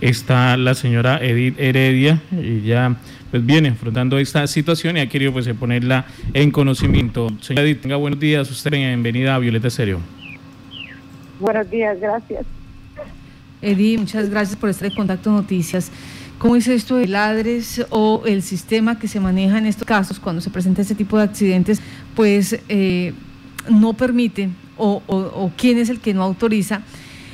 está la señora Edith Heredia, ella pues viene enfrentando esta situación y ha querido pues ponerla en conocimiento. Señora Edith, tenga buenos días, usted bienvenida a Violeta Serio. Buenos días, gracias. Edith, muchas gracias por estar en Contacto Noticias. ¿Cómo es esto de ladres o el sistema que se maneja en estos casos cuando se presenta este tipo de accidentes? Pues eh, no permite o, o, quién es el que no autoriza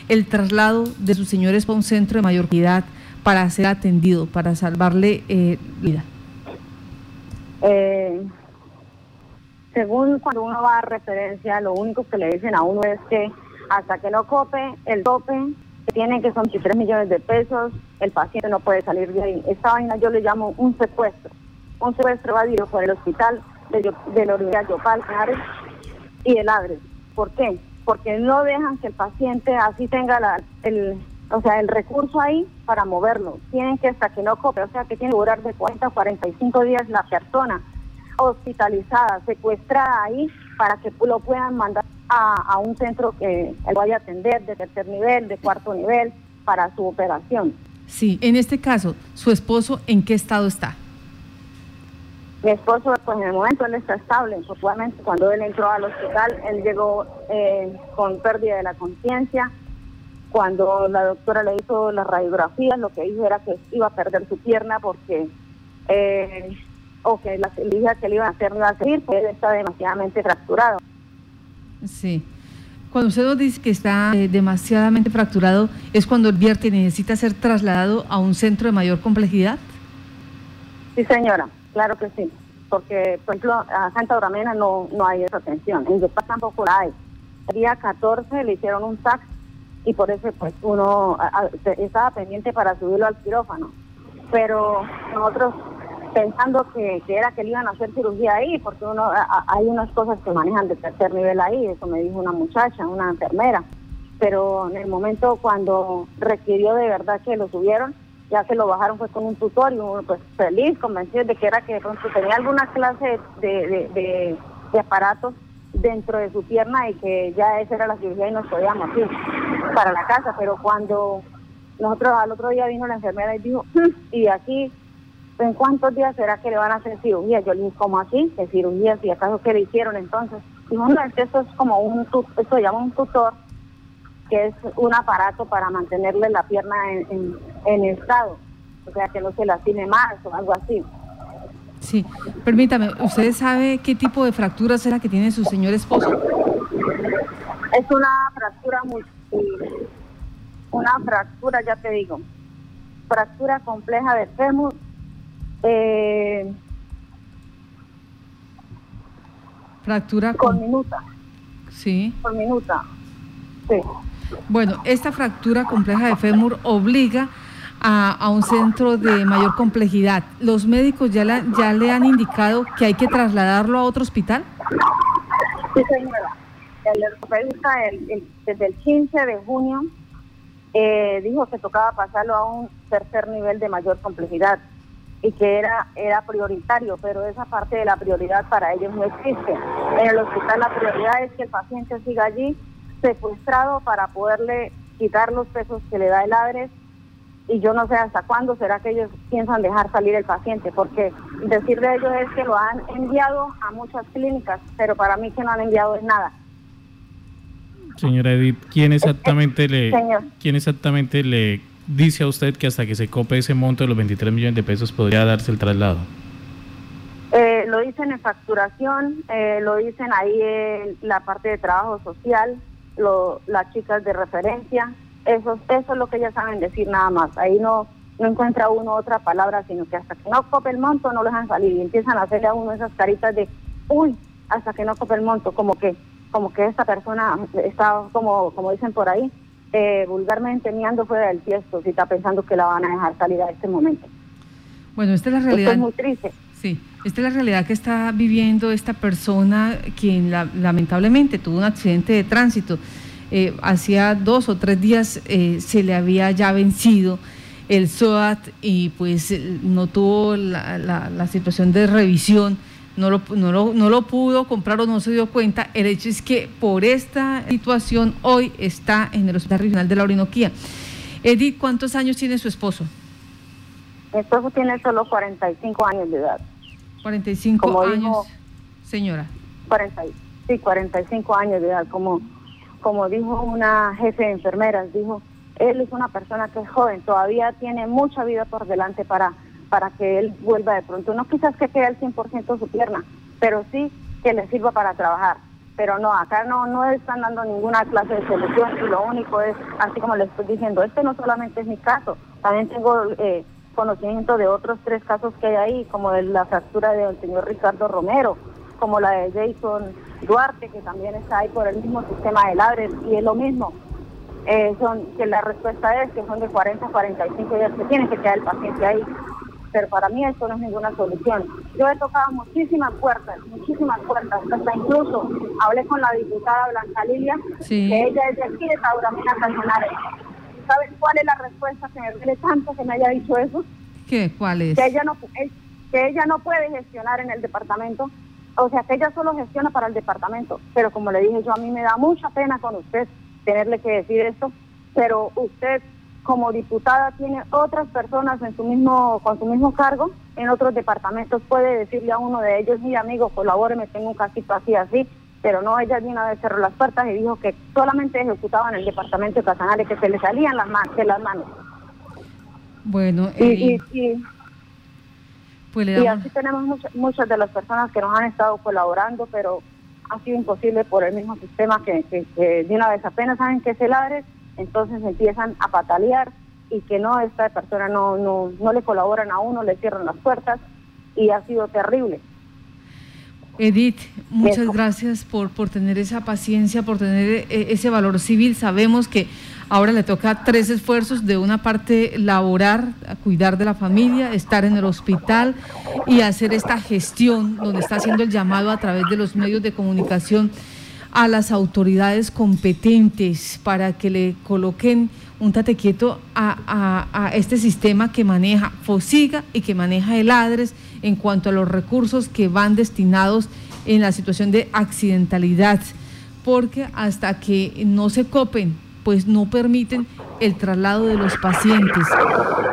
el traslado de sus señores a un centro de mayor calidad para ser atendido, para salvarle eh, vida. Eh, según cuando uno va a referencia, lo único que le dicen a uno es que hasta que no cope el tope tienen que son 23 millones de pesos, el paciente no puede salir de ahí. Esta vaina yo le llamo un secuestro. Un secuestro evadido por el hospital de, de la Yopal y el ADRE. ¿Por qué? Porque no dejan que el paciente así tenga la, el, o sea, el recurso ahí para moverlo. Tienen que hasta que no cope, o sea, que tiene que durar de 40 a 45 días la persona hospitalizada, secuestrada ahí, para que lo puedan mandar a, un centro que él vaya a atender de tercer nivel, de cuarto nivel, para su operación. Sí, en este caso, ¿su esposo en qué estado está? Mi esposo, pues en el momento él está estable. Actualmente, cuando él entró al hospital, él llegó eh, con pérdida de la conciencia. Cuando la doctora le hizo las radiografías, lo que dijo era que iba a perder su pierna porque, eh, o que la cirugía que le iban a hacer no iba a seguir, porque él está demasiadamente fracturado. Sí. Cuando usted nos dice que está eh, demasiadamente fracturado, ¿es cuando el vierte necesita ser trasladado a un centro de mayor complejidad? Sí, señora, claro que sí. Porque, por ejemplo, a Santa Bramena no, no hay esa atención. En Yopal tampoco la hay. El día 14 le hicieron un tax y por eso pues uno estaba pendiente para subirlo al quirófano. Pero nosotros pensando que, era que le iban a hacer cirugía ahí, porque uno hay unas cosas que manejan de tercer nivel ahí, eso me dijo una muchacha, una enfermera, pero en el momento cuando requirió de verdad que lo subieron, ya se lo bajaron fue con un tutor y uno pues feliz, convencido de que era que tenía alguna clase de, de, aparatos dentro de su pierna y que ya esa era la cirugía y nos podíamos ir para la casa, pero cuando nosotros al otro día vino la enfermera y dijo, mm", y aquí ¿en cuántos días será que le van a hacer cirugía? Yo le dije, ¿cómo así? ¿Qué cirugía? ¿Y acaso qué le hicieron entonces? Y bueno, es que esto es como un, esto se llama un tutor, que es un aparato para mantenerle la pierna en, en, estado, o sea, que no se lastime más o algo así. Sí, permítame, ¿usted sabe qué tipo de fractura será que tiene su señor esposo? Es una fractura muy... Una fractura, ya te digo, fractura compleja de fémur eh, Fractura con, minuta. Sí. Con minuta. Sí. Bueno, esta fractura compleja de fémur obliga a, un centro de mayor complejidad. ¿Los médicos ya, ya le han indicado que hay que trasladarlo a otro hospital? Sí, señora. El ortopedista desde el 15 de junio eh, dijo que tocaba pasarlo a un tercer nivel de mayor complejidad y que era, era prioritario, pero esa parte de la prioridad para ellos no existe. En el hospital la prioridad es que el paciente siga allí secuestrado para poderle quitar los pesos que le da el ADRES y yo no sé hasta cuándo será que ellos piensan dejar salir el paciente, porque decir de ellos es que lo han enviado a muchas clínicas, pero para mí que no han enviado es nada. Señora Edith, ¿quién exactamente le, quién exactamente le dice a usted que hasta que se cope ese monto de los 23 millones de pesos podría darse el traslado? Eh, lo dicen en facturación, eh, lo dicen ahí en la parte de trabajo social, lo, las chicas de referencia, eso, eso es lo que ellas saben decir nada más. Ahí no, no encuentra uno otra palabra, sino que hasta que no cope el monto no lo dejan salir y empiezan a hacerle a uno esas caritas de, uy, hasta que no cope el monto, como que, como que esta persona está, como, como dicen por ahí, eh, vulgarmente miando fuera del tiesto si está pensando que la van a dejar salir a este momento. Bueno, esta es la realidad. es muy triste. Sí, esta es la realidad que está viviendo esta persona quien lamentablemente tuvo un accidente de tránsito. Eh, hacía dos o tres días eh, se le había ya vencido el SOAT y pues no tuvo la, situación de revisión no lo, no, lo, no lo pudo comprar o no se dio cuenta. El hecho es que por esta situación hoy está en el Hospital Regional de la Orinoquía. Edith, ¿cuántos años tiene su esposo? Mi esposo tiene solo 45 años de edad. 45 años, señora. 40, sí, 45 años de edad. Como, como dijo una jefe de enfermeras, dijo, él es una persona que es joven, todavía tiene mucha vida por delante para, para que él vuelva de pronto. No quizás que quede al 100% su pierna, pero sí que le sirva para trabajar. Pero no, acá no, no están dando ninguna clase de solución y lo único es, así como le estoy diciendo, este no solamente es mi caso, también tengo eh, conocimiento de otros tres casos que hay ahí, como de la fractura del señor Ricardo Romero, como la de Jason Duarte, que también está ahí por el mismo sistema de ladres, y es lo mismo. Eh, son que la respuesta es que son de 40 a 45 días que tiene que quedar el paciente ahí pero para mí esto no es ninguna solución. Yo he tocado muchísimas puertas, muchísimas puertas, hasta incluso hablé con la diputada Blanca Lilia, que ella es de aquí de Tauramina Cañonares. ¿Sabes cuál es la respuesta que me duele tanto que me haya dicho eso? ¿Qué? ¿Cuál es? Que ella no, que ella no puede gestionar en el departamento, o sea, que ella solo gestiona para el departamento, pero como le dije yo, a mí me da mucha pena con usted tenerle que decir esto, pero usted como diputada tiene otras personas en su mismo, con su mismo cargo en otros departamentos, puede decirle a uno de ellos, mi amigo, colabóreme, tengo un casito así, así, pero no, ella de una vez cerró las puertas y dijo que solamente ejecutaba en el departamento de Casanare, que se le salían las manos, de las manos. Bueno, y, y, pues y así tenemos muchas, muchas de las personas que nos han estado colaborando, pero ha sido imposible por el mismo sistema que, que, de una vez apenas saben que se ladre, entonces empiezan a patalear y que no, esta persona no, no, no le colaboran a uno, le cierran las puertas y ha sido terrible. Edith, muchas gracias por, por tener esa paciencia, por tener eh, ese valor civil. Sabemos que ahora le toca tres esfuerzos, de una parte laborar, cuidar de la familia, estar en el hospital y hacer esta gestión donde está haciendo el llamado a través de los medios de comunicación a las autoridades competentes para que le coloquen un tatequieto a, a, este sistema que maneja FOSIGA y que maneja el ADRES en cuanto a los recursos que van destinados en la situación de accidentalidad, porque hasta que no se copen pues no permiten el traslado de los pacientes.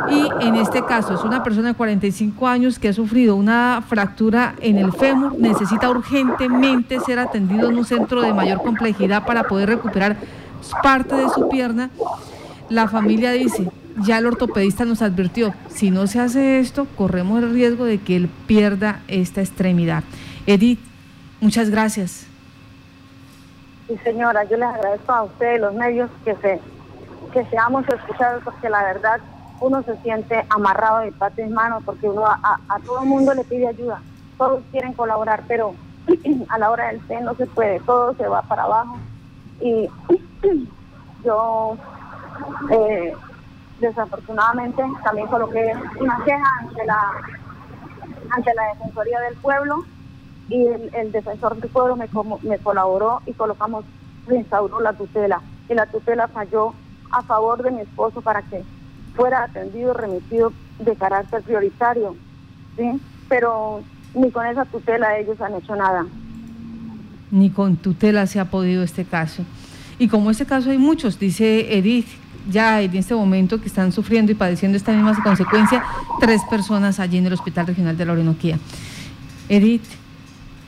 Y en este caso es una persona de 45 años que ha sufrido una fractura en el fémur, necesita urgentemente ser atendido en un centro de mayor complejidad para poder recuperar parte de su pierna. La familia dice, ya el ortopedista nos advirtió, si no se hace esto, corremos el riesgo de que él pierda esta extremidad. Edith, muchas gracias. Sí, señora, yo les agradezco a ustedes, los medios, que se que seamos escuchados, porque la verdad uno se siente amarrado de patas y manos, porque uno a, todo el mundo le pide ayuda, todos quieren colaborar, pero a la hora del té no se puede, todo se va para abajo. Y yo, eh, desafortunadamente, también coloqué una queja ante la, ante la Defensoría del Pueblo y el, defensor del pueblo me, me colaboró y colocamos, reinstauró la tutela. Y la tutela falló a favor de mi esposo para que fuera atendido, remitido de carácter prioritario. ¿sí? Pero ni con esa tutela ellos han hecho nada. Ni con tutela se ha podido este caso. Y como este caso hay muchos, dice Edith, ya en este momento que están sufriendo y padeciendo esta misma consecuencia, tres personas allí en el Hospital Regional de la Orinoquía. Edith,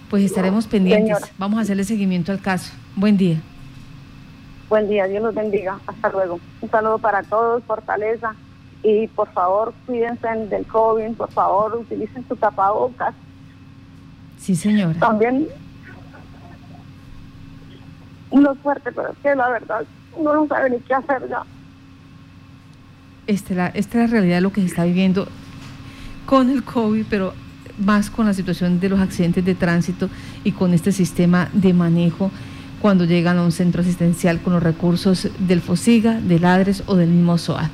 pues estaremos pendientes. Vamos a hacerle seguimiento al caso. Buen día. Buen día, Dios los bendiga. Hasta luego. Un saludo para todos, fortaleza. Y por favor, cuídense del COVID, por favor, utilicen su tapabocas. Sí, señora. También, uno fuerte, pero es que la verdad, uno no sabe ni qué hacer ya. Esta, esta es la realidad de lo que se está viviendo con el COVID, pero más con la situación de los accidentes de tránsito y con este sistema de manejo cuando llegan a un centro asistencial con los recursos del FOSIGA, del ADRES o del mismo SOA.